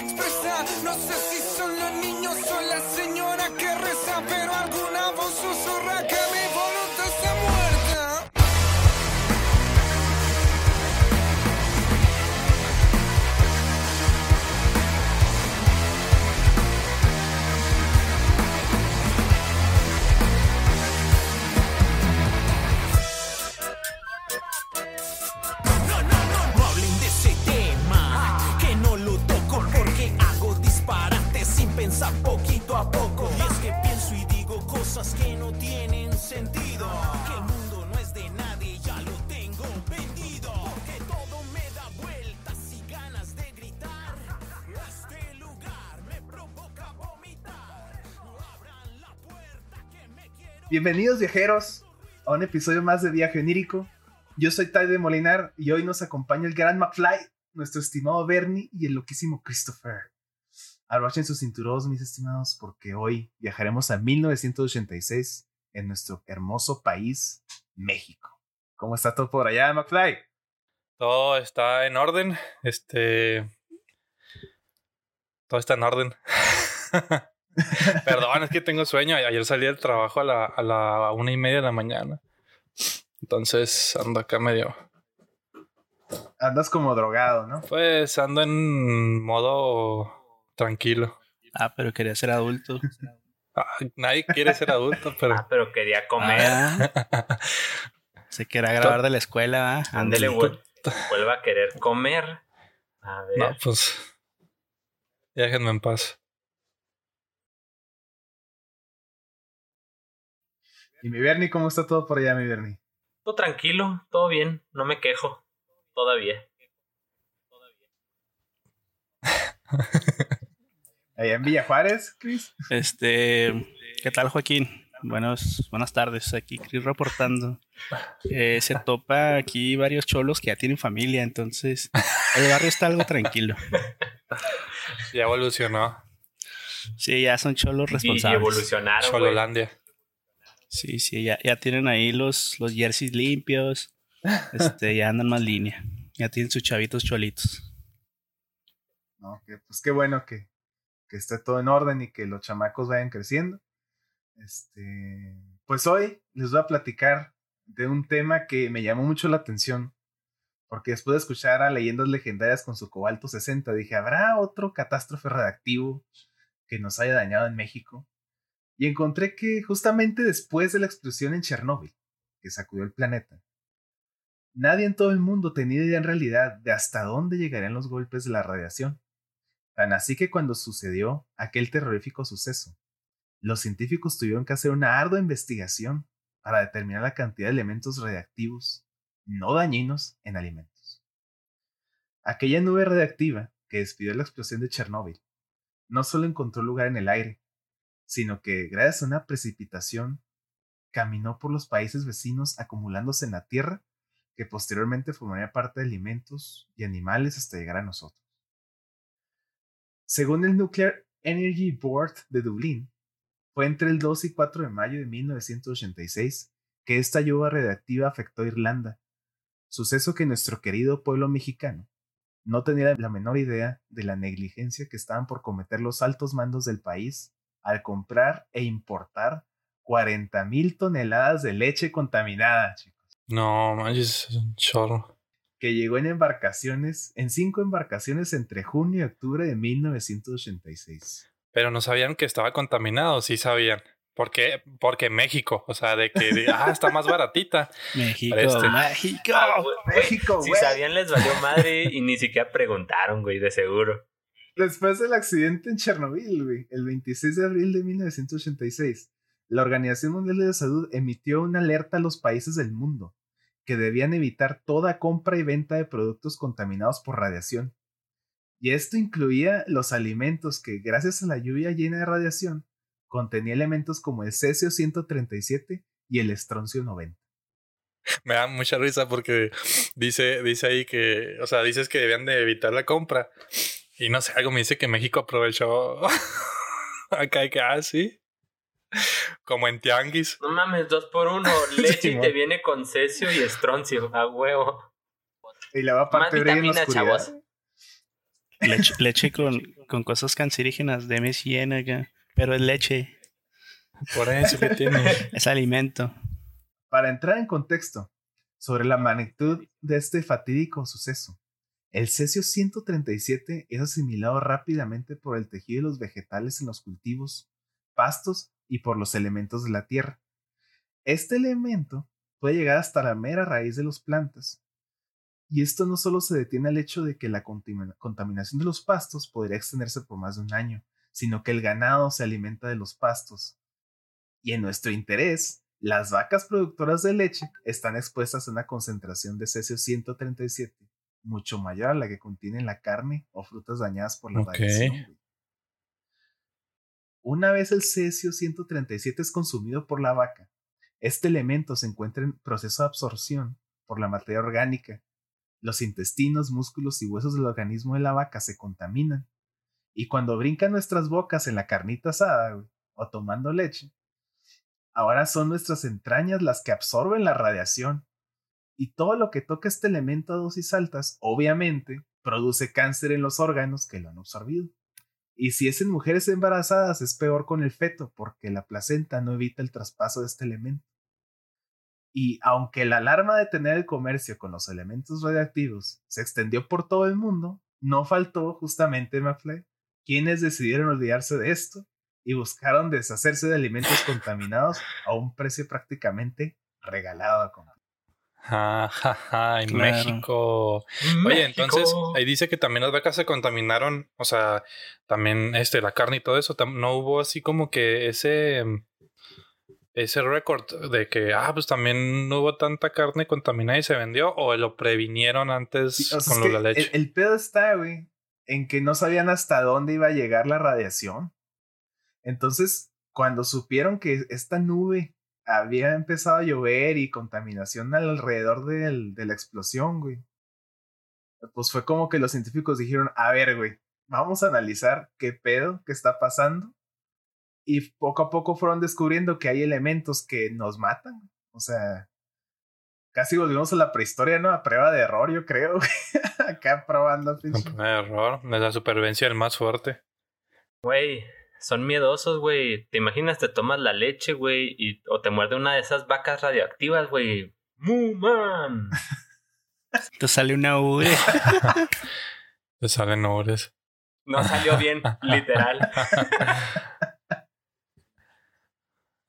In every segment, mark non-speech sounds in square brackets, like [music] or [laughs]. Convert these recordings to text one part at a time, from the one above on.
No sé si son los niños o la señora que reza, pero alguna tienen sentido. Ya lo tengo vendido. Bienvenidos viajeros a un episodio más de Viaje Onírico. Yo soy Ty de Molinar y hoy nos acompaña el gran McFly, nuestro estimado Bernie y el loquísimo Christopher. Arrochen sus cinturones, mis estimados, porque hoy viajaremos a 1986 en nuestro hermoso país, México. ¿Cómo está todo por allá, McFly? Todo está en orden. Este. Todo está en orden. [laughs] Perdón, es que tengo sueño. Ayer salí del trabajo a la, a la una y media de la mañana. Entonces ando acá medio. Andas como drogado, ¿no? Pues ando en modo tranquilo. Ah, pero quería ser adulto. Nadie quiere ser adulto, [laughs] pero. Ah, pero quería comer. Ah, [laughs] se quería grabar de la escuela. ¿ah? Ándele, vuel- vuelva a querer comer. A ver. No, pues. Déjenme en paz. Y mi Bernie, ¿cómo está todo por allá, mi Bernie? Todo tranquilo, todo bien, no me quejo. Todavía. [laughs] Allá en Villa Juárez, Chris. Este, ¿qué tal, Joaquín? Buenos, buenas tardes. Aquí Chris reportando. Eh, se topa aquí varios cholos que ya tienen familia, entonces el barrio está algo tranquilo. Ya evolucionó. Sí, ya son cholos Y, y responsables. evolucionaron, güey. Chololandia. Sí, sí, ya, ya tienen ahí los, los jerseys limpios. Este, ya andan más línea. Ya tienen sus chavitos cholitos. No, que, pues qué bueno que, que esté todo en orden y que los chamacos vayan creciendo. Este, pues hoy les voy a platicar de un tema que me llamó mucho la atención. Porque después de escuchar a leyendas legendarias con su cobalto 60, dije, ¿habrá otro catástrofe redactivo que nos haya dañado en México? Y encontré que justamente después de la explosión en Chernóbil, que sacudió el planeta, nadie en todo el mundo tenía idea en realidad de hasta dónde llegarían los golpes de la radiación. Así que cuando sucedió aquel terrorífico suceso, los científicos tuvieron que hacer una ardua investigación para determinar la cantidad de elementos radiactivos no dañinos en alimentos. Aquella nube radiactiva que despidió la explosión de Chernóbil no solo encontró lugar en el aire, sino que gracias a una precipitación caminó por los países vecinos acumulándose en la tierra que posteriormente formaría parte de alimentos y animales hasta llegar a nosotros. Según el Nuclear Energy Board de Dublín, fue entre el 2 y 4 de mayo de 1986 que esta lluvia radiactiva afectó a Irlanda, suceso que nuestro querido pueblo mexicano no tenía la menor idea de la negligencia que estaban por cometer los altos mandos del país al comprar e importar 40 mil toneladas de leche contaminada, chicos No, manches, es un chorro. Que llegó en embarcaciones, en cinco embarcaciones entre junio y octubre de 1986. Pero no sabían que estaba contaminado, sí sabían. ¿Por qué? Porque México, o sea, de que, de, ah, está más baratita. [laughs] México, Este. México. Ah, güey, [laughs] México, Si güey. sabían, les valió madre y ni siquiera preguntaron, güey, de seguro. Después del accidente en Chernobyl, güey, el 26 de abril de 1986, la Organización Mundial de la Salud emitió una alerta a los países del mundo que debían evitar toda compra y venta de productos contaminados por radiación. Y esto incluía los alimentos que, gracias a la lluvia llena de radiación, contenía elementos como el cesio 137 y el estroncio 90. Me da mucha risa porque dice, dice ahí que, o sea, dices que debían de evitar la compra. Y no sé, algo me dice que México aprovechó [laughs] acá que, ah, sí. Como en Tianguis. No mames, dos por uno. [laughs] Leche y te viene con cesio y estroncio. A huevo. Y la va a Más partir vitaminas, oscuridad. chavos. Leche, leche con, con cosas cancerígenas de M100 acá. Pero es leche, Por eso que tiene. [laughs] es alimento. Para entrar en contexto sobre la magnitud de este fatídico suceso, el cesio 137 es asimilado rápidamente por el tejido de los vegetales en los cultivos, pastos y por los elementos de la tierra. Este elemento puede llegar hasta la mera raíz de las plantas. Y esto no solo se detiene al hecho de que la contamina- contaminación de los pastos podría extenderse por más de un año, sino que el ganado se alimenta de los pastos. Y en nuestro interés, las vacas productoras de leche están expuestas a una concentración de cesio 137 mucho mayor a la que contiene la carne o frutas dañadas por la Ok. radiación. Una vez el cesio 137 es consumido por la vaca, este elemento se encuentra en proceso de absorción por la materia orgánica. Los intestinos, músculos y huesos del organismo de la vaca se contaminan. Y cuando brincan nuestras bocas en la carnita asada o tomando leche, ahora son nuestras entrañas las que absorben la radiación. Y todo lo que toca este elemento a dosis altas, obviamente, produce cáncer en los órganos que lo han absorbido. Y si es en mujeres embarazadas, es peor con el feto, porque la placenta no evita el traspaso de este elemento. Y aunque la alarma de tener el comercio con los elementos radiactivos se extendió por todo el mundo, no faltó justamente McFly quienes decidieron olvidarse de esto y buscaron deshacerse de alimentos contaminados a un precio prácticamente regalado a comer. Ja, ja, en Claro. México. Oye, entonces ahí dice que también las vacas se contaminaron, o sea, también este la carne y todo eso, no hubo así como que ese mm, ese récord de que ah, pues también no hubo tanta carne contaminada y se vendió o lo previnieron antes Sí, o sea, con lo de la leche. El, el pedo está, güey, en que no sabían hasta dónde iba a llegar la radiación. Entonces, cuando supieron que esta nube había empezado a llover y contaminación alrededor del- de la explosión, güey, pues fue como que los científicos dijeron, a ver, güey, vamos a analizar qué pedo, qué está pasando. Y poco a poco fueron descubriendo que hay elementos que nos matan. O sea, casi volvimos a la prehistoria, ¿no? A prueba de error, yo creo. [laughs] Acá probando. pinche. Un error, de la supervivencia del más fuerte. Güey, son miedosos, güey. ¿Te imaginas? Te tomas la leche, güey, y, o te muerde una de esas vacas radioactivas, güey. ¡Mu, man! [laughs] Te sale una ubre. [laughs] Le salen ores. No salió bien, [laughs] literal.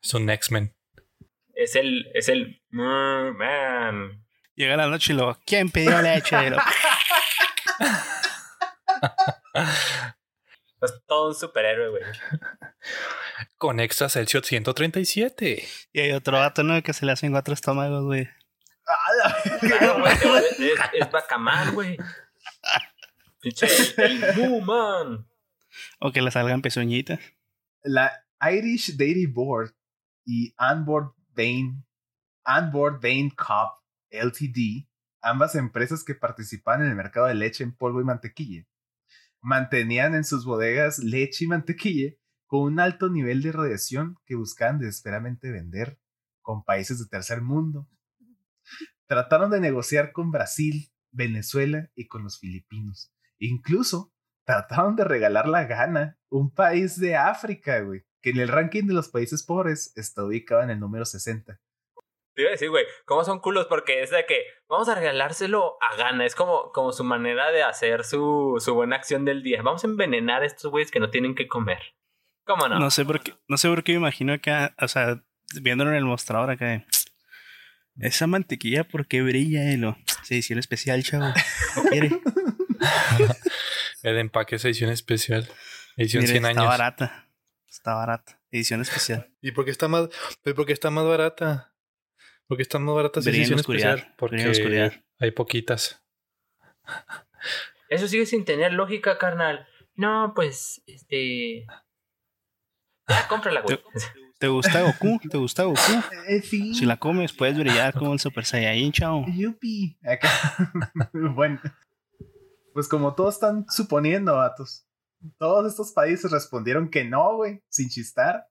Es un X-Men. Es el, es el, "Mu, man. Llega la noche y lo, ¿quién pidió leche? Es todo un superhéroe, güey. [laughs] Con extra Celsius 137. y hay otro vato, ¿no? Que se le hacen cuatro estómagos, güey. ¡Ah, Claro, güey! es, es, Bacamar, güey. Pinche, el, el Mu, man. O que le salgan pezuñitas. La Irish Dairy Board y Onboard Vein, Onboard Vein Cup Ltd, ambas empresas que participan en el mercado de leche en polvo y mantequilla, mantenían en sus bodegas leche y mantequilla con un alto nivel de radiación que buscaban desesperadamente vender con países de tercer mundo. Trataron de negociar con Brasil, Venezuela y con los filipinos. Incluso trataron de regalar la gana, un país de África, güey, que en el ranking de los países pobres está ubicado en el número 60. Te iba a decir, güey, ¿cómo son culos? Porque es de que vamos a regalárselo a gana. Es como, como su manera de hacer su, su buena acción del día. Vamos a envenenar a estos güeyes que no tienen que comer. ¿Cómo no? No sé por qué, no sé por qué me imagino acá, o sea, viéndolo en el mostrador acá. de, Esa mantequilla, ¿por qué brilla? Y lo, se edición especial, chavo. ¿Qué quiere? [laughs] El empaque es edición especial. Edición Mire, 100 está años. barata. Está barata. Edición especial. ¿Y por qué está más, por qué está más barata? Porque está más barata si es Brilla en edición especial. Porque hay poquitas. Eso sigue sin tener lógica, carnal. No, pues, este. Ya, cómprala, güey. ¿Te gusta Goku? ¿Te gusta Goku? [laughs] Eh, sí. Si la comes, puedes brillar como el Super Saiyajin, chavo. Yupi. Acá. [laughs] bueno. Pues como todos están suponiendo, vatos. Todos estos países respondieron que no, güey, sin chistar.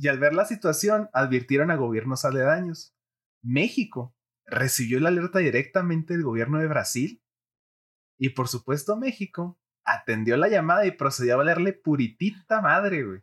Y al ver la situación, advirtieron a gobiernos aledaños. México recibió la alerta directamente del gobierno de Brasil. Y por supuesto, México atendió la llamada y procedió a valerle puritita madre, güey.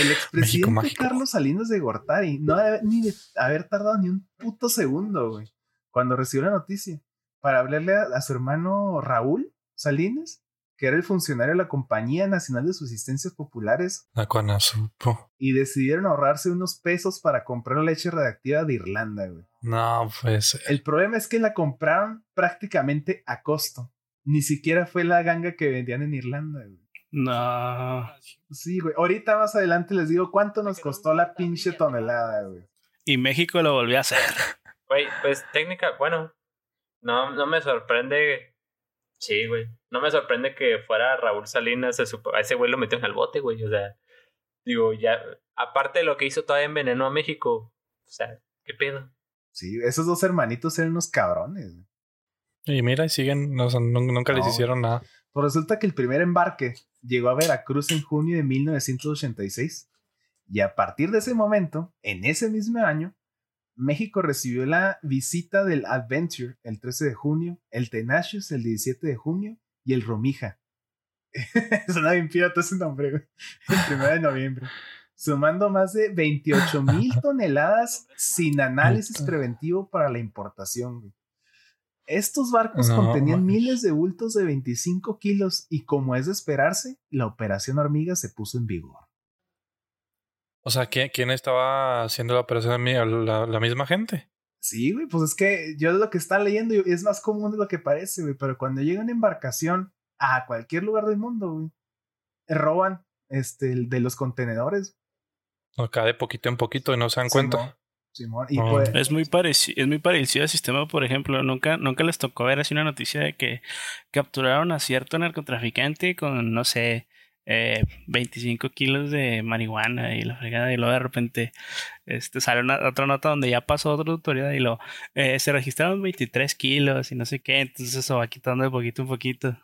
El [laughs] expresidente. Carlos Salinas de Gortari no debe ni de haber tardado ni un puto segundo, güey, cuando recibió la noticia, para hablarle a, a su hermano Raúl Salinas, que era el funcionario de la Compañía Nacional de Subsistencias Populares, La Conasupo. y decidieron ahorrarse unos pesos para comprar leche radiactiva de Irlanda, güey. No, pues. El problema es que la compraron prácticamente a costo. Ni siquiera fue la ganga que vendían en Irlanda, güey. No. Sí, güey. Ahorita más adelante les digo cuánto nos costó la pinche tonelada, güey. Y México lo volvió a hacer. Güey, pues técnica, bueno, no, no me sorprende. Sí, güey. No me sorprende que fuera Raúl Salinas, a ese güey lo metieron al bote, güey. O sea, digo, ya, aparte de lo que hizo, todavía envenenó a México. O sea, ¿qué pedo? Sí, esos dos hermanitos eran unos cabrones. güey. Y mira, y siguen, no, nunca les No. hicieron nada. Pues resulta que el primer embarque llegó a Veracruz en junio de 1986. Y a partir de ese momento, en ese mismo año, México recibió la visita del Adventure el 13 de junio, el Tenacious el 17 de junio y el Romija. [laughs] Suena bien pirata ese nombre, güey. El 1 de noviembre. Sumando más de 28 mil [laughs] toneladas sin análisis preventivo para la importación, güey. Estos barcos No, contenían miles de bultos de 25 kilos y como es de esperarse, la operación hormiga se puso en vigor. O sea, ¿quién, quién estaba haciendo la operación de mí? ¿La, la misma gente? Sí, güey, pues es que yo lo que está leyendo y es más común de lo que parece, güey, pero cuando llega una embarcación a cualquier lugar del mundo, güey, roban este el de los contenedores. Acá de poquito en poquito y no se dan cuenta. Simón, y Oh. pues, Es muy parecido, es muy parecido al sistema, por ejemplo, nunca, nunca les tocó ver así una noticia de que capturaron a cierto narcotraficante con, no sé, eh, 25 kilos de marihuana y la fregada, y luego de repente este, sale una, otra nota donde ya pasó otra autoridad y lo eh, se registraron 23 kilos y no sé qué, entonces eso va quitando de poquito en poquito.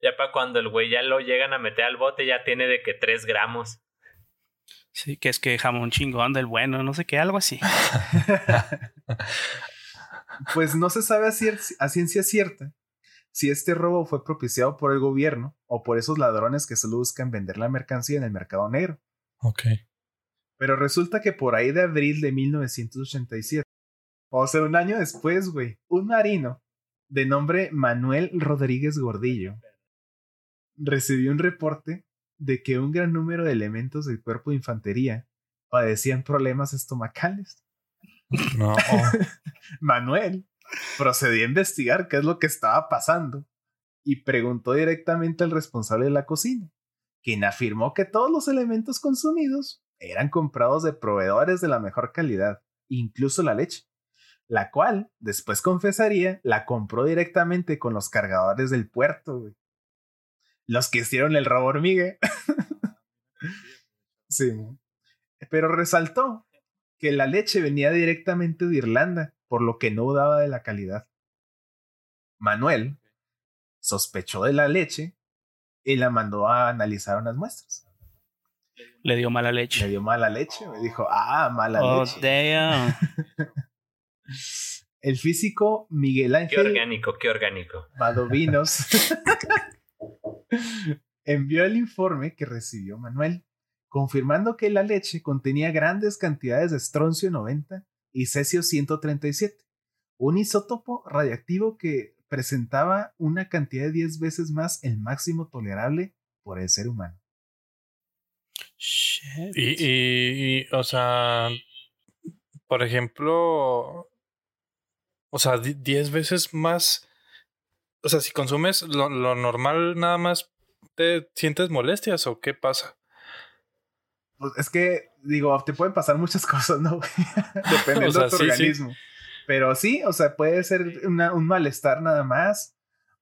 Ya para cuando el güey ya lo llegan a meter al bote, ya tiene de que 3 gramos. Sí, que es que jamón chingón del bueno, no sé qué, algo así. [laughs] pues no se sabe a, cier- a ciencia cierta si este robo fue propiciado por el gobierno o por esos ladrones que solo buscan vender la mercancía en el mercado negro. Ok. Pero resulta que por ahí de abril de 1987, o sea, un año después, güey, un marino de nombre Manuel Rodríguez Gordillo recibió un reporte de que un gran número de elementos del cuerpo de infantería padecían problemas estomacales. No. [laughs] Manuel procedió a investigar qué es lo que estaba pasando y preguntó directamente al responsable de la cocina, quien afirmó que todos los elementos consumidos eran comprados de proveedores de la mejor calidad, incluso la leche, la cual, después confesaría, la compró directamente con los cargadores del puerto. Los que hicieron el robo hormiga. [laughs] sí. Pero resaltó que la leche venía directamente de Irlanda, por lo que no dudaba de la calidad. Manuel sospechó de la leche y la mandó a analizar unas muestras. Le dio mala Le leche. dio mala leche, me dijo, ah, mala Oh, leche. damn. [laughs] El físico Miguel Qué Ángel orgánico, qué orgánico. Badovinos [laughs] envió el informe que recibió Manuel, confirmando que la leche contenía grandes cantidades de estroncio 90 y cesio 137, un isótopo radiactivo que presentaba una cantidad de 10 veces más el máximo tolerable por el ser humano. Shit. Y, y, y, o sea, por ejemplo, o sea, di- 10 veces más. O sea, si consumes lo, lo normal, nada más te sientes molestias o qué pasa. Pues es que, digo, te pueden pasar muchas [laughs] cosas, ¿no? Dependiendo O sea, de tu sí, sí. organismo. Pero sí, o sea, puede ser una- un malestar nada más.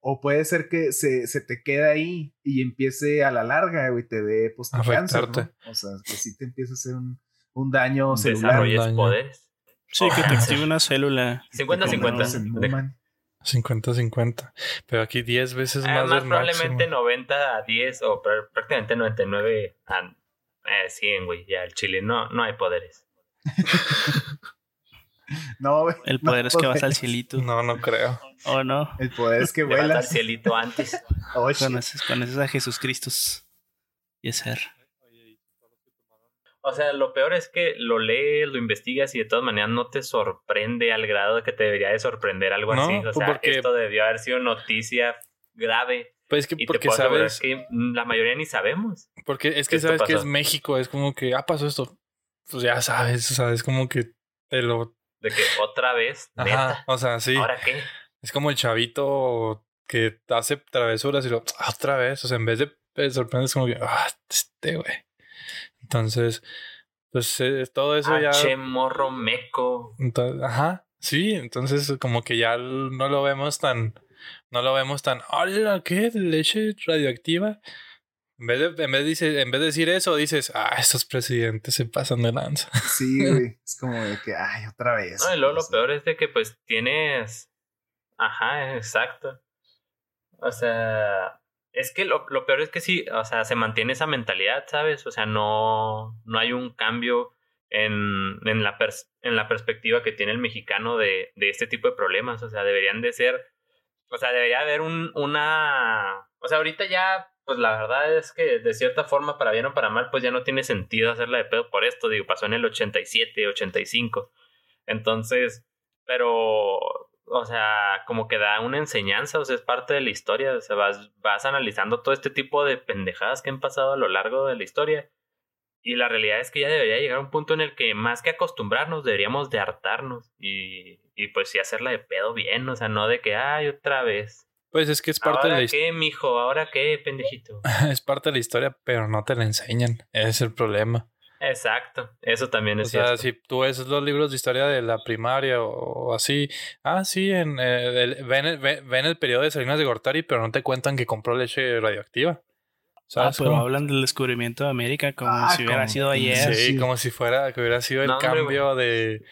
O puede ser que se, se te quede ahí y empiece a la larga, güey, te dé pues, tu cáncer, ¿no? O sea, que sí te empiece a hacer un, un daño celular. Desarrolles daño. poderes. Sí, que te active una célula. 50-50. Se enhuman. 50-50. Pero aquí 10 veces Ah, más más del probablemente máximo. 90 a 10 o pr- prácticamente 99 a eh, 100, güey. Ya el chile no, no hay poderes. [laughs] No, güey. El no poder es que vas al cielito. No, no creo. ¿O no? El poder es que Le vas al vuelas. cielito antes. [laughs] Oh. Conoces, conoces a Jesús Cristo. Y es ser. O sea, lo peor es que lo lees, lo investigas y de todas maneras no te sorprende al grado de que te debería de sorprender algo No, así. O pues sea, porque- esto debió haber sido noticia grave. Pues es que Y porque sabes, que la mayoría ni sabemos. porque es que sabes que es México, es como que, ah, pasó esto. Pues ya sabes, o sea, es como que te lo... De que otra vez, Ajá, neta. o sea, sí. ¿Ahora qué? Es como el chavito que hace travesuras y lo, "Ah, otra vez, o sea, en vez de te sorprendes como que, ah, este güey. Entonces, pues eh, todo eso ya... H morro meco. Entonces, ajá, sí, entonces como que ya no lo vemos tan, no lo vemos tan, hola, ¿qué? ¿Leche radioactiva? En vez de, en vez de, dice- en vez de decir eso, dices, ah, estos presidentes se pasan de lanza. [laughs] Sí, güey. Es como de que, ay, otra vez. No, y luego lo peor es de que pues tienes... Ajá, exacto. O sea, es que lo, lo peor es que sí, o sea, se mantiene esa mentalidad, ¿sabes? O sea, no, no hay un cambio en, en, la, pers- en la perspectiva que tiene el mexicano de, de este tipo de problemas. O sea, deberían de ser, o sea, debería haber un, una... O sea, ahorita ya, pues la verdad es que de cierta forma, para bien o para mal, pues ya no tiene sentido hacerla de pedo por esto. Digo, pasó en el 87, 85. Entonces, pero, o sea, como que da una enseñanza, o sea, es parte de la historia, o sea, vas, vas analizando todo este tipo de pendejadas que han pasado a lo largo de la historia. Y la realidad es que ya debería llegar a un punto en el que más que acostumbrarnos, deberíamos de hartarnos y, y pues sí hacerla de pedo bien, o sea, no de que, ay, otra vez. Pues es que es parte de ¿Ahora la historia. qué, mijo? ¿Ahora qué, pendejito? [laughs] Es parte de la historia, pero no te la enseñan. Ese es el problema. Exacto, eso también O es sea, cierto. si tú ves los libros de historia de la primaria o, o así, ah, sí, en, eh, el- ven, el, ven, ven el periodo de Salinas de Gortari, pero no te cuentan que compró leche radioactiva. Ah, ¿Sabes pero cómo? hablan del descubrimiento de América como Ah, si hubiera como- sido ayer. Sí, Sí. como si fuera, que hubiera sido el No, hombre, cambio de,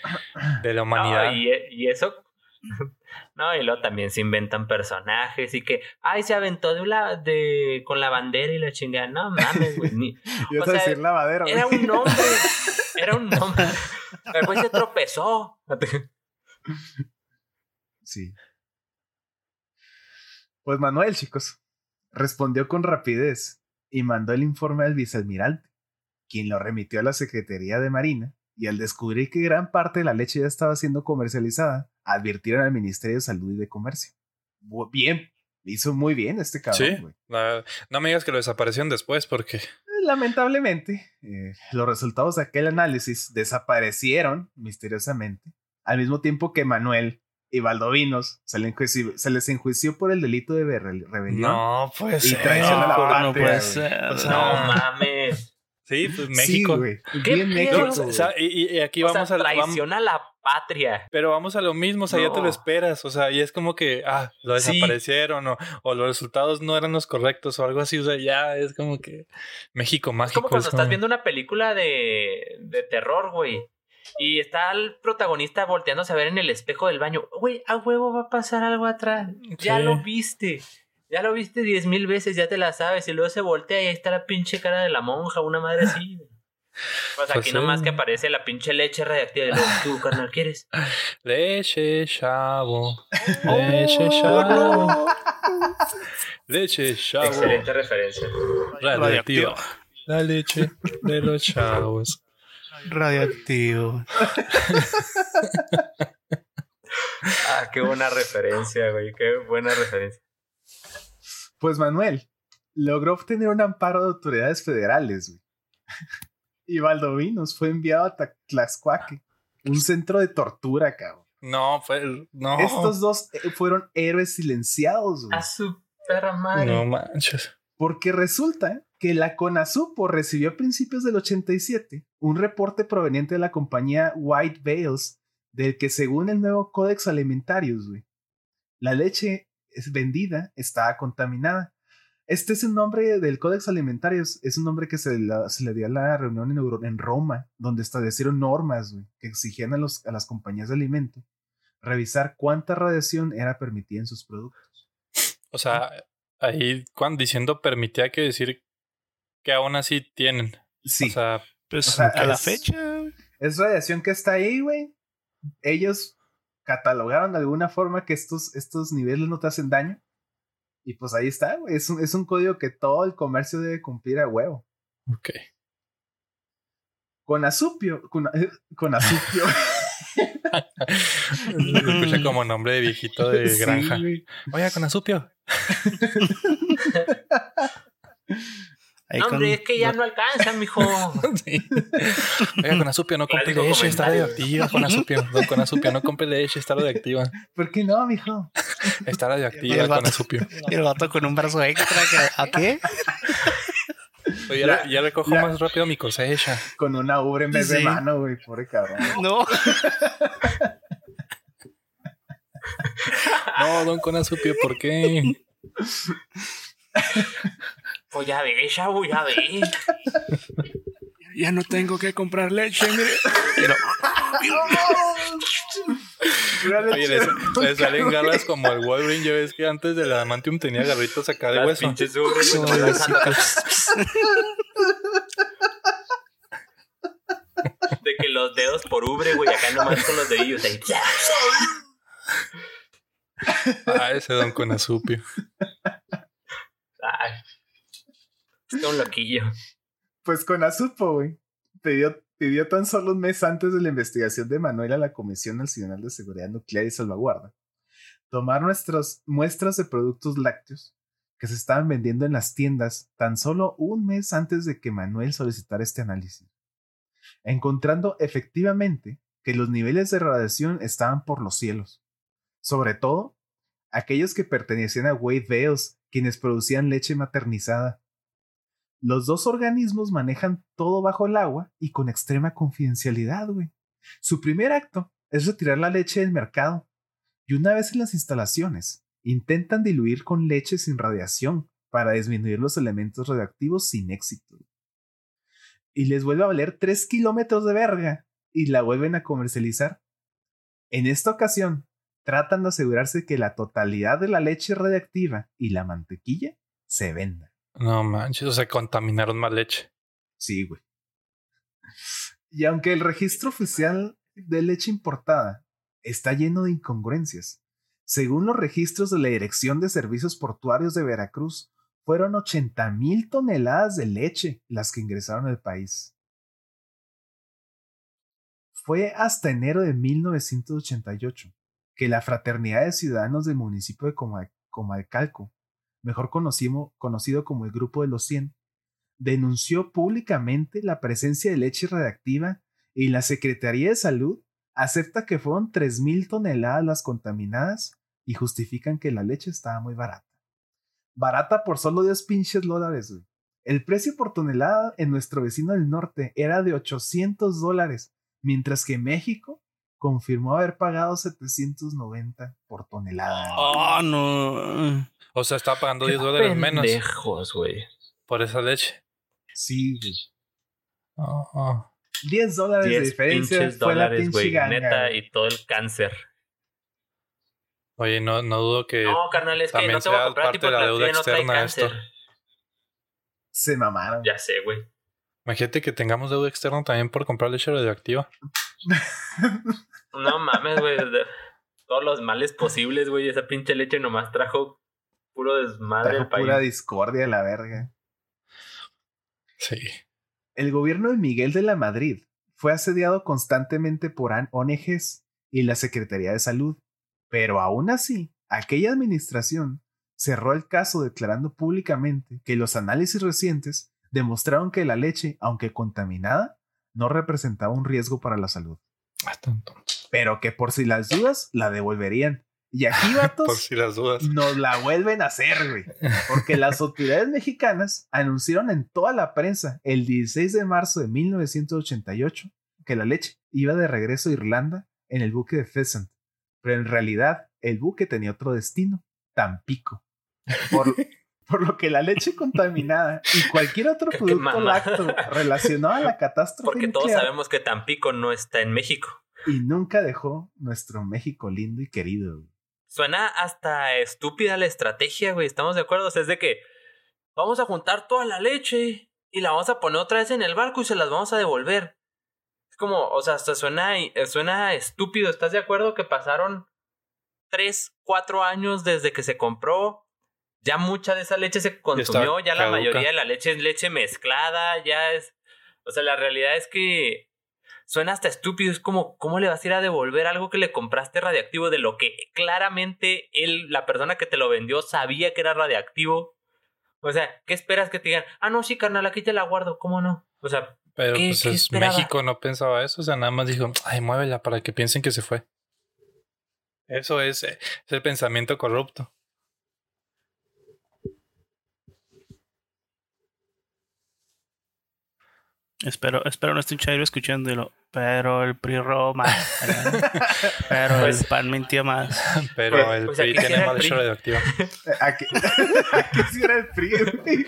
de la humanidad. No, y, y eso. [laughs] No, y luego también se inventan personajes y que, ay, se aventó de la, de, con la bandera y la chingada. No mames, güey. ni- [laughs] Yo o sea, decir lavadero, Era un hombre. [laughs] Era un hombre. El güey se tropezó. Sí. Pues Manuel, chicos, respondió con rapidez y mandó el informe al vicealmirante, quien lo remitió a la Secretaría de Marina, y al descubrir que gran parte de la leche ya estaba siendo comercializada, advirtieron al Ministerio de Salud y de Comercio. Bien, hizo muy bien este cabrón, Sí. güey. La- no me digas que lo desaparecieron después porque... Lamentablemente, eh, los resultados de aquel análisis desaparecieron misteriosamente, al mismo tiempo que Manuel y Valdovinos se, le enjuició- se les enjuició por el delito de re- rebelión. No, pues... Y traición a la No, patria, no puede güey. ser. O sea, No mames. Sí, pues Sí, México. güey. ¿Qué Bien? México. No, o güey. sea, y, aquí O sea, vamos a... vamos- traición a la patria. pero vamos a lo mismo, o sea, ya te lo No. esperas, o sea, y es como que, ah, lo Sí. desaparecieron o, o los resultados no eran los correctos o algo así, o sea, ya es como que México Es mágico. como cuando es estás viendo una película de, de terror, güey. Y está el protagonista volteándose a ver en el espejo del baño. Güey, a huevo va a pasar algo atrás. Ya lo viste. Ya lo viste diez mil veces, ya te la sabes. Y luego se voltea y ahí está la pinche cara de la monja, una madre así. [laughs] Pues aquí Pues sí. nomás que aparece la pinche leche radiactiva. Y luego, tú, carnal, ¿quieres? [laughs] Leche chavo, [laughs] leche chavo, leche chavo, Excelente referencia. radioactiva, la leche de los chavos. Radioactivo. [laughs] Ah, qué buena referencia, güey. Qué buena referencia. Pues Manuel logró obtener un amparo de autoridades federales, güey. [laughs] Y Valdovinos fue enviado a Tlaxcuaque, un centro de tortura, cabrón. No, pues, no, Estos dos eh, fueron héroes silenciados, güey. A su perra madre. no manches. Porque resulta que la CONASUPO recibió a principios del 87 un reporte proveniente de la compañía White Bales, del que según el nuevo Códex Alimentarius, la leche vendida estaba contaminada. Este es el nombre del Códex Alimentarius, es un nombre que se, le dio a la reunión en, Roma, donde establecieron normas que exigían a, a las compañías de alimento revisar cuánta radiación era permitida en sus productos. O sea, ahí cuando diciendo permitía que decir que aún así tienen. Sí, O sea, Pues O sea, a la fecha. es radiación que está ahí, güey, ellos catalogaron de alguna forma que estos, estos niveles no te hacen daño. Y pues ahí está, güey. Es un, es un código que todo el comercio debe cumplir a huevo. Ok. Con azupio, con, con azupio. [laughs] Se escucha como nombre de viejito de Sí, granja. güey. Oiga, con azupio. No, con- hombre, es que ya no alcanza, mijo. [laughs] Sí. Oiga, con azupio no compre leche, está radioactiva. Con azupio, no, con azupio no compre leche, está radioactiva. ¿Por qué no, mijo? Está radioactiva con azupio. Y el vato con un brazo extra. que- ¿A qué? Oye, ya, Ya, ya recojo ya. más rápido mi cosecha. Con una ubre en vez de mano, güey. Pobre cabrón. No. [laughs] No, don con azupio, ¿por qué? Pues ya ve, chavo, ya ve. Ya no tengo que comprar leche, mire. Pero, Oye, le, le salen garras como el Wolverine. Yo ves que antes del adamantium tenía garritos acá de Las hueso. pinches güey, No. De que los dedos por ubre, güey, acá nomás con los dedillos ahí. Ah, ese don con azupio. Ay. Es un loquillo. Pues con Azupo, güey. Pidió, pidió tan solo un mes antes de la investigación de Manuel a la Comisión Nacional de Seguridad Nuclear y Salvaguarda tomar nuestras muestras de productos lácteos que se estaban vendiendo en las tiendas tan solo un mes antes de que Manuel solicitara este análisis, encontrando efectivamente que los niveles de radiación estaban por los cielos, sobre todo aquellos que pertenecían a Wade Bales, quienes producían leche maternizada. Los dos organismos manejan todo bajo el agua y con extrema confidencialidad, güey. Su primer acto es retirar la leche del mercado y una vez en las instalaciones, intentan diluir con leche sin radiación para disminuir los elementos radioactivos sin éxito. Y les vuelve a valer 3 kilómetros de verga y la vuelven a comercializar. En esta ocasión, tratan de asegurarse que la totalidad de la leche radiactiva y la mantequilla se venda. No manches, o sea, contaminaron más leche. Sí, güey. Y aunque el registro oficial de leche importada está lleno de incongruencias, según los registros de la Dirección de Servicios Portuarios de Veracruz, fueron 80 mil toneladas de leche las que ingresaron al país. Fue hasta enero de 1988 que la Fraternidad de Ciudadanos del municipio de Coma- Comalcalco, mejor conocido, como el Grupo de los 100, denunció públicamente la presencia de leche radiactiva y la Secretaría de Salud acepta que fueron 3.000 toneladas las contaminadas y justifican que la leche estaba muy barata. Barata por solo 10 pinches dólares. El precio por tonelada en nuestro vecino del norte era de 800 dólares, mientras que México confirmó haber pagado 790 por tonelada. Oh, no. O sea, estaba pagando 10 dólares menos Pendejos, güey. por esa leche. Sí, güey. Oh, oh. 10 dólares de 10 diferencia fue la dólares, pinche güey. ganga, Neta, y todo el cáncer. Oye, no, no dudo que No, carnal, es que también no te voy a comprar parte tipo de la la deuda externa esto. Se mamaron. Ya sé, güey. Imagínate que tengamos deuda externa también por comprar leche radioactiva. [laughs] No mames, güey. Todos los males posibles, güey. Esa pinche leche nomás trajo puro desmadre Trajo al país. pura discordia la verga. Sí. El gobierno de Miguel de la Madrid fue asediado constantemente por an- ONGs y la Secretaría de Salud, pero aún así, aquella administración cerró el caso declarando públicamente que los análisis recientes demostraron que la leche, aunque contaminada, no representaba un riesgo para la salud, Ah, tanto. Pero que por si las dudas la devolverían. Y aquí, [laughs] vatos, Por si las dudas. nos la vuelven a hacer, güey. Porque las autoridades mexicanas anunciaron en toda la prensa el 16 de marzo de 1988 que la leche iba de regreso a Irlanda en el buque de Pheasant. Pero en realidad el buque tenía otro destino, Tampico. Por, [laughs] por lo que la leche contaminada y cualquier otro producto lácteo relacionado a la catástrofe Porque todos sabemos que Tampico no está en México. Y nunca dejó nuestro México lindo y querido. güey. Suena hasta estúpida la estrategia, güey. ¿Estamos de acuerdo? O sea, es de que vamos a juntar toda la leche y la vamos a poner otra vez en el barco y se las vamos a devolver. Es como, o sea, hasta suena, eh, suena estúpido. ¿Estás de acuerdo que pasaron tres, cuatro años desde que se compró? Ya mucha de esa leche se consumió, ya la caduca. mayoría de la leche es leche mezclada, ya es... O sea, la realidad es que suena hasta estúpido. Es como, ¿cómo le vas a ir a devolver algo que le compraste radiactivo de lo que claramente él, la persona que te lo vendió, sabía que era radiactivo? O sea, ¿qué esperas que te digan? Ah, no, sí, carnal, aquí te la guardo, ¿cómo no? O sea, Pero ¿Qué- pues qué es? México no pensaba eso, o sea, nada más dijo, ay, muévela para que piensen que se fue. Eso es, eh, es el pensamiento corrupto. Espero, espero no esté un chairo escuchándolo. Pero el PRI robó más. [laughs] Pero Pues- el PAN mintió más. Pero Pues- el pues PRI tiene el más PRI. radioactiva. [laughs] Aquí, aquí sí era el PRI, güey.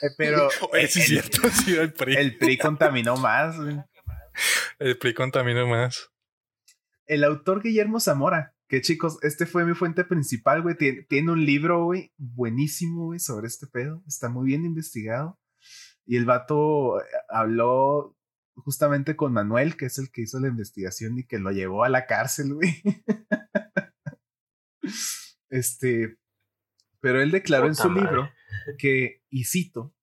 Eh, Pero Oye, sí es el, cierto, sí era el PRI. El, el PRI contaminó más. güey. PRI contaminó más. El autor Guillermo Zamora, que chicos, este fue mi fuente principal, güey. Tiene, tiene un libro, güey, buenísimo, güey, sobre este pedo. Está muy bien investigado. Y el vato eh, habló justamente con Manuel, que es el que hizo la investigación y que lo llevó a la cárcel, güey. [laughs] Este, pero él declaró en su madre. libro [laughs] que, y cito,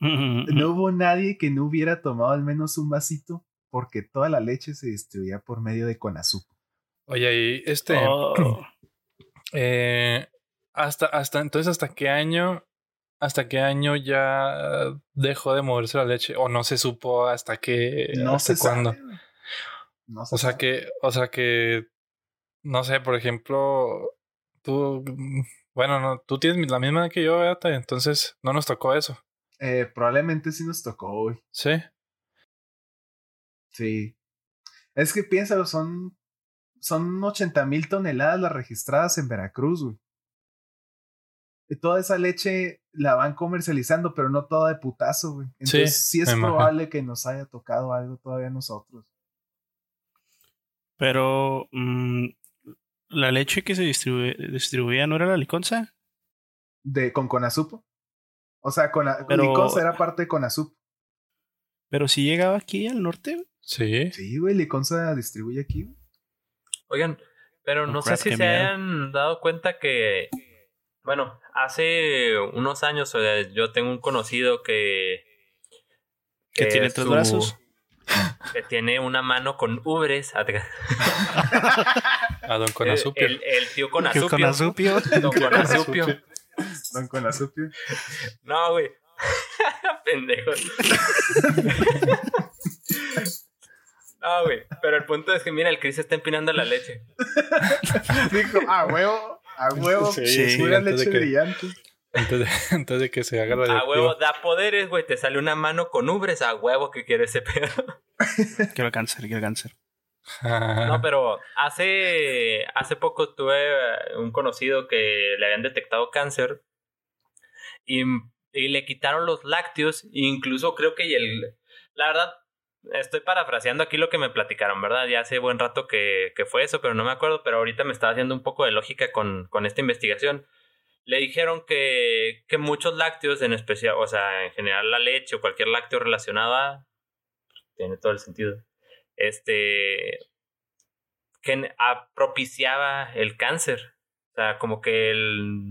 no hubo nadie que no hubiera tomado al menos un vasito porque toda la leche se distribuía por medio de Conazupo. Oye, y este, Oh. [clears throat] eh, hasta, hasta, entonces, ¿hasta qué año, hasta qué año ya dejó de moverse la leche? ¿O no se supo hasta qué, No hasta se cuándo? sabe. No se O sea sabe. que, o sea que, no sé, por ejemplo, tú, mm, bueno, no, tú tienes la misma edad que yo, ¿verdad? entonces no nos tocó eso, Eh, probablemente sí nos tocó, güey. ¿sí? Sí. Es que piénsalo, son, son 80 mil toneladas las registradas en Veracruz, güey. Y toda esa leche la van comercializando, pero no toda de putazo, güey. Entonces sí, es imagino. probable que nos haya tocado algo todavía a nosotros. Pero mm, la leche que se distribuía no era la liconza. De, con Conazupo. O sea, con Pero- Liconza era parte de Conazupo. Pero si llegaba aquí al norte. Sí. Sí, güey, Liconza distribuye aquí. güey. Oigan, pero no crap, sé si se miedo. hayan dado cuenta que, bueno, hace unos años o sea, yo tengo un conocido que... Que tiene tres su- brazos. Que tiene una mano con ubres. [laughs] A Don Conazupio. El, el tío Que Conazupio. con azupio. Don Conazupio. Don Conazupio. No, güey. [laughs] Pendejos. No, güey. Pero el punto es que, mira, el Chris está empinando la leche. [laughs] Dijo, a huevo, a [laughs] huevo, Sí, sí, pura leche que- brillante. Antes de, [laughs] antes de que se haga A radioactivo. huevo da poderes, güey. Te sale una mano con ubres. A huevo que quiere ese pedo. [laughs] Quiero cáncer, quiero cáncer. No, pero hace, hace poco tuve un conocido que le habían detectado cáncer y, y le quitaron los lácteos. incluso creo que y el. La verdad, estoy parafraseando aquí lo que me platicaron, ¿verdad? Ya hace buen rato que, que fue eso, pero no me acuerdo. Pero ahorita me estaba haciendo un poco de lógica con, con esta investigación. Le dijeron que, que muchos lácteos, en especial, o sea, en general la leche o cualquier lácteo relacionado a. Tiene todo el sentido este que propiciaba el cáncer. O sea, como que el,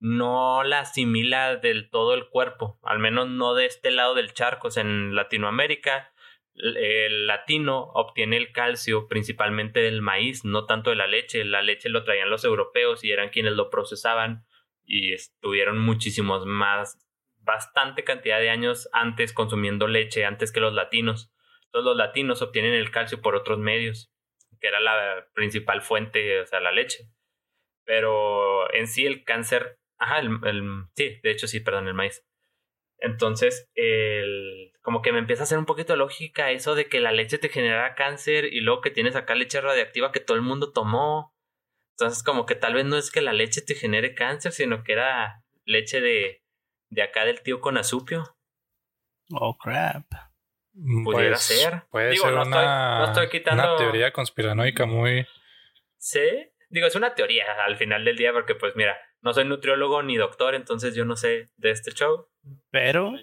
no la asimila del todo el cuerpo, al menos no de este lado del charco. O sea, en Latinoamérica, el, latino obtiene el calcio principalmente del maíz, no tanto de la leche. La leche lo traían los europeos y eran quienes lo procesaban y estuvieron muchísimos más, bastante cantidad de años antes consumiendo leche, antes que los latinos. Todos los latinos obtienen el calcio por otros medios, que era la principal fuente, o sea, la leche. Pero en sí el cáncer, ajá, el- sí, de hecho sí, perdón, el maíz. Entonces, el, como que me empieza a hacer un poquito de lógica eso de que la leche te genera cáncer y luego que tienes acá leche radiactiva que todo el mundo tomó. Entonces, como que tal vez no es que la leche te genere cáncer, sino que era leche de, de acá del tío con azupio. Oh, crap. Pudiera Pues, ser. Puede Digo, ser no estoy- no estoy quitando- una teoría conspiranoica muy. Sí, digo, es una teoría al final del día porque pues mira, no soy nutriólogo ni doctor, entonces yo no sé de este show. Pero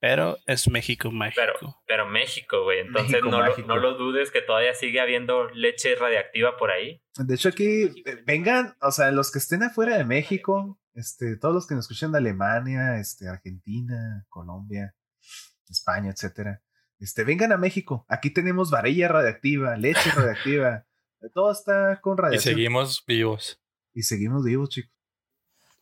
Pero es México mágico. Pero, pero México, güey. Entonces México no, lo, mágico. no lo dudes que todavía sigue habiendo leche radiactiva por ahí. De hecho, aquí eh, vengan, o sea, los que estén afuera de México, este, todos los que nos escuchan de Alemania, este, Argentina, Colombia, España, etcétera, este, vengan a México. Aquí tenemos varilla radiactiva, leche [laughs] radiactiva, todo está con Y radiación. seguimos vivos. Y seguimos vivos, chicos.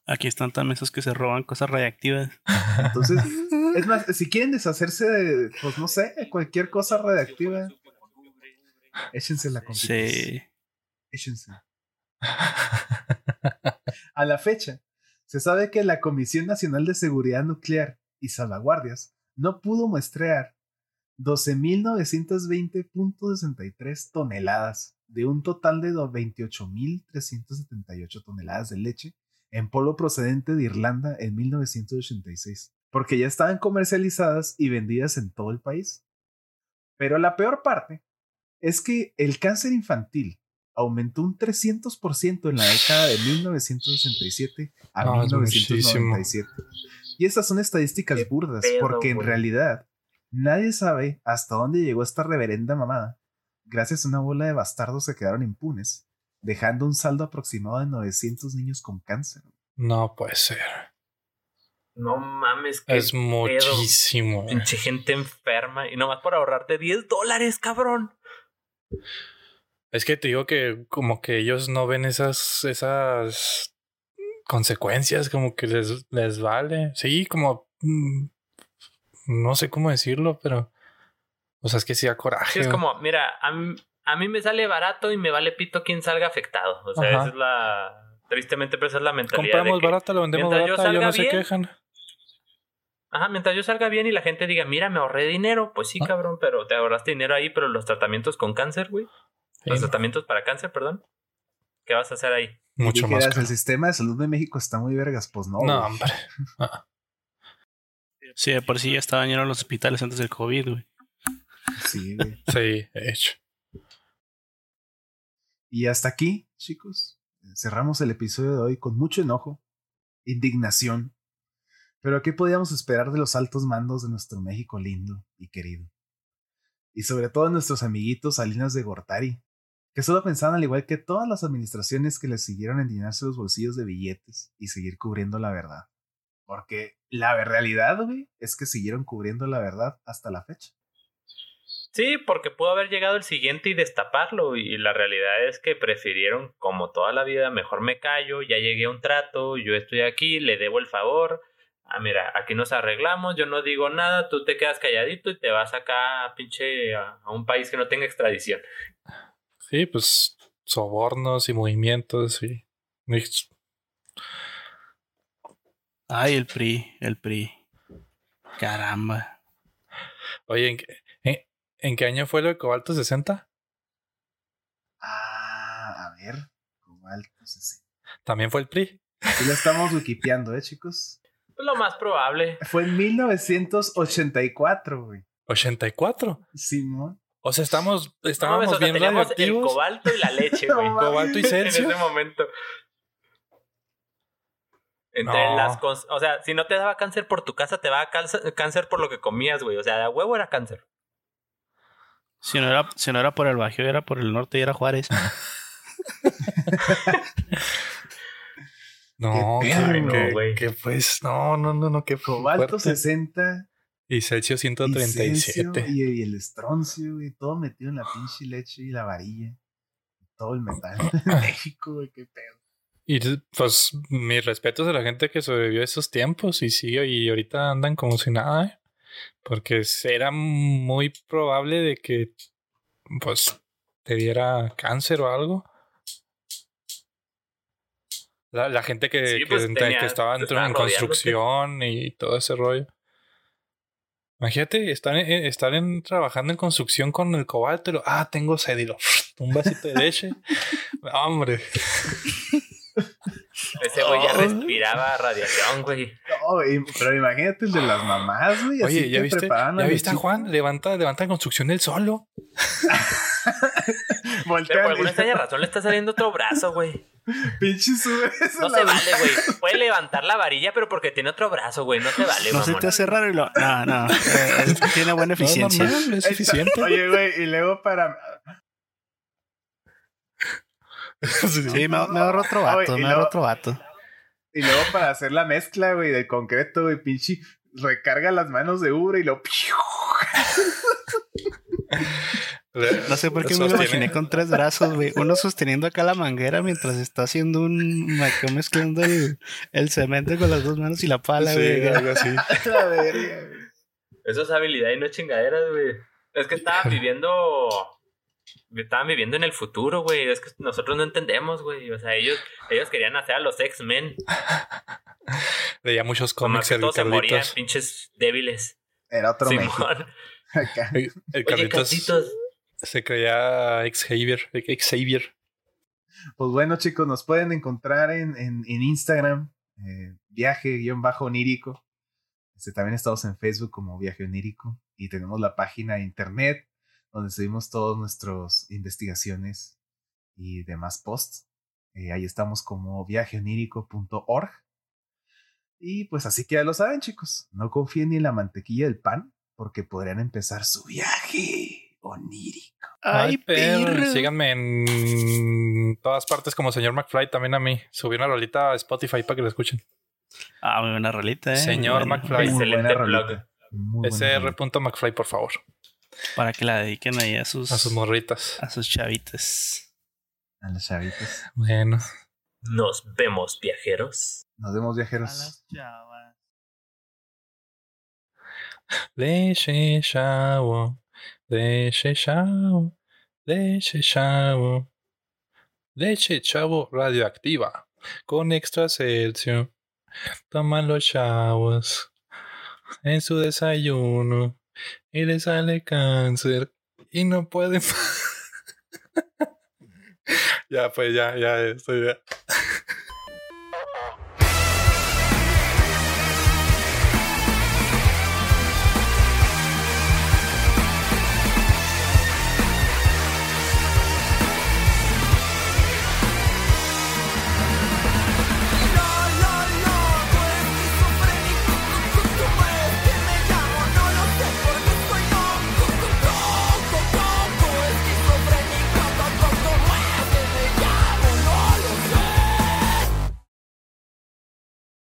Aquí están también esos que se roban cosas radiactivas. Entonces, [laughs] es más, si quieren deshacerse de, pues no sé, cualquier cosa radiactiva, échensela con Sí. Échense. A la fecha, se sabe que la Comisión Nacional de Seguridad Nuclear y Salvaguardias no pudo muestrear 12.920.63 toneladas de un total de 28.378 toneladas de leche en polvo procedente de Irlanda en 1986, porque ya estaban comercializadas y vendidas en todo el país. Pero la peor parte es que el cáncer infantil aumentó un 300% en la década de 1967 a Ah, es 1997. Y estas son estadísticas Qué burdas, pedo, porque en realidad nadie sabe hasta dónde llegó esta reverenda mamada, gracias a una bola de bastardos que quedaron impunes, dejando un saldo aproximado de 900 niños con cáncer. No puede ser. No mames, que Es muchísimo. pinche gente enferma. Y nomás por ahorrarte 10 dólares, cabrón. Es que te digo que como que ellos no ven esas, esas consecuencias, como que les, les vale. Sí, como mm, no sé cómo decirlo, pero o sea, es que sí da coraje. Sí, es como, mira, a mí, a mí me sale barato y me vale pito quien salga afectado. O sea, Ajá. esa es la. Tristemente, pero esa es la mentalidad. compramos de que, barato, lo vendemos yo barato, ellos salga no se quejan. Ajá, mientras yo salga bien y la gente diga, mira, me ahorré dinero. Pues sí, Ah. cabrón, pero te ahorraste dinero ahí, pero los tratamientos con cáncer, güey. Sí, Los tratamientos para cáncer, perdón. ¿Qué vas a hacer ahí? mucho Y más. caro. el sistema de salud de México está muy vergas, pues no. No, güey. hombre. Sí, de por sí ya estaban llenos los hospitales antes del COVID, güey. Sí, güey. Sí, de hecho. Y hasta aquí, chicos, cerramos el episodio de hoy con mucho enojo, indignación. Pero ¿qué podíamos esperar de los altos mandos de nuestro México lindo y querido? Y sobre todo nuestros amiguitos Salinas de Gortari, que solo pensaban al igual que todas las administraciones que les siguieron en llenarse los bolsillos de billetes y seguir cubriendo la verdad. Porque la realidad, güey, es que siguieron cubriendo la verdad hasta la fecha. Sí, porque pudo haber llegado el siguiente y destaparlo. Y la realidad es que prefirieron, como toda la vida, mejor me callo, ya llegué a un trato, yo estoy aquí, le debo el favor. Ah, mira, aquí nos arreglamos, yo no digo nada, tú te quedas calladito y te vas acá, pinche, a, a un país que no tenga extradición. Sí, pues sobornos y movimientos y. Ay, el PRI, el PRI. Caramba. Oye, ¿en qué, en, en qué año fue lo de Cobalto 60? Ah, a ver, cobalto, sí, sí. También fue el PRI. Aquí lo estamos wikipeando, ¿eh, chicos? Lo más probable. Fue en 1984, güey. 84. Simón. O sea, estamos, No mames, estábamos o sea, bien teníamos el radioactivos. cobalto y la leche, [laughs] No güey. Cobalto y en Celsius. ese momento. Entre No. las cons- o sea, si no te daba cáncer por tu casa, te daba cáncer, cáncer por lo que comías, güey. O sea, de huevo era cáncer. Si no era, si no era por el Bajío, era por el norte y era Juárez. [laughs] No, Qué que- güey. que pues, no, no, no, no, que Cobalto fuerte. 60. Y Celsius Y, 137. cesio, y, y el estroncio, y todo metido en la pinche leche y la varilla. Todo el metal. [laughs] México, güey, qué pedo. Y pues mis respetos a la gente que sobrevivió a esos tiempos y sigue y ahorita andan como si nada, ¿eh? porque era muy probable de que pues te diera cáncer o algo. La, la gente que, Sí, que, pues, ent- tenía- que estaba en construcción y todo ese rollo. Imagínate estar, en, estar en, trabajando en construcción con el cobalto y lo, ah, tengo sed y lo, [laughs] un vasito de leche. [laughs] Hombre. Ese güey ya Oh. respiraba radiación, güey. No, pero imagínate el de las mamás, güey. así Oye, ¿ya que viste, ¿ya la viste a. Juan? Levanta, levanta construcción él solo. [laughs] [laughs] Pero por alguna extraña razón le está saliendo otro brazo, güey. pinche sube [laughs] eso No la se vale, güey. Puede levantar la varilla, pero porque tiene otro brazo, güey. No se vale, No se te hace raro y lo. No, no. [laughs] eh, es- tiene buena No, eficiencia. normal, es suficiente. Oye, güey, y luego para. Sí, me, me ahorro otro vato, Oye, me luego- ahorro otro vato. Y luego para hacer la mezcla, güey, del concreto, güey, pinche. Recarga las manos de Ura y lo. No sé por qué me lo imaginé con tres brazos, güey. Uno sosteniendo acá la manguera mientras está haciendo un. acá mezclando el, el cemento con las dos manos y la pala, Sí, güey. algo así. [laughs] Eso es habilidad y no chingaderas, güey. Es que estaban viviendo. Estaban viviendo en el futuro, güey. Es que nosotros no entendemos, güey. O sea, ellos, ellos querían hacer a los X-Men. Leía muchos Como cómics todos se morían, pinches débiles. Era otro México. El, [laughs] el Oye, Carlitos Carlitos. Se creía Xavier. Xavier. Pues bueno, chicos, nos pueden encontrar en, en, en Instagram, eh, viaje-onírico. Este, también estamos en Facebook como Viaje Onírico y tenemos la página de internet donde subimos todas nuestras investigaciones y demás posts. Eh, ahí estamos como viajeonírico.org. Y pues así que ya lo saben, chicos. No confíen ni en la mantequilla del pan porque podrían empezar su viaje onírico. Ay, perro. perro. Síganme en todas partes como señor McFly, también a mí. Subí una rolita a Spotify para que lo escuchen. Ah, muy buena rolita, eh. Señor buena. McFly. Muy Excelente blog. SR.McFly, por favor. Para que la dediquen ahí a sus, A sus morritas. a sus chavitas. A las chavitas. Bueno. Nos vemos, viajeros. Nos vemos viajeros. chavas. Leche chavo. Leche chavo. Leche chavo. Leche chavo radioactiva. Con extra Celsius. Toman los chavos. En su desayuno. Y les sale cáncer. Y no pueden. [laughs] ya, pues ya, ya estoy. ya.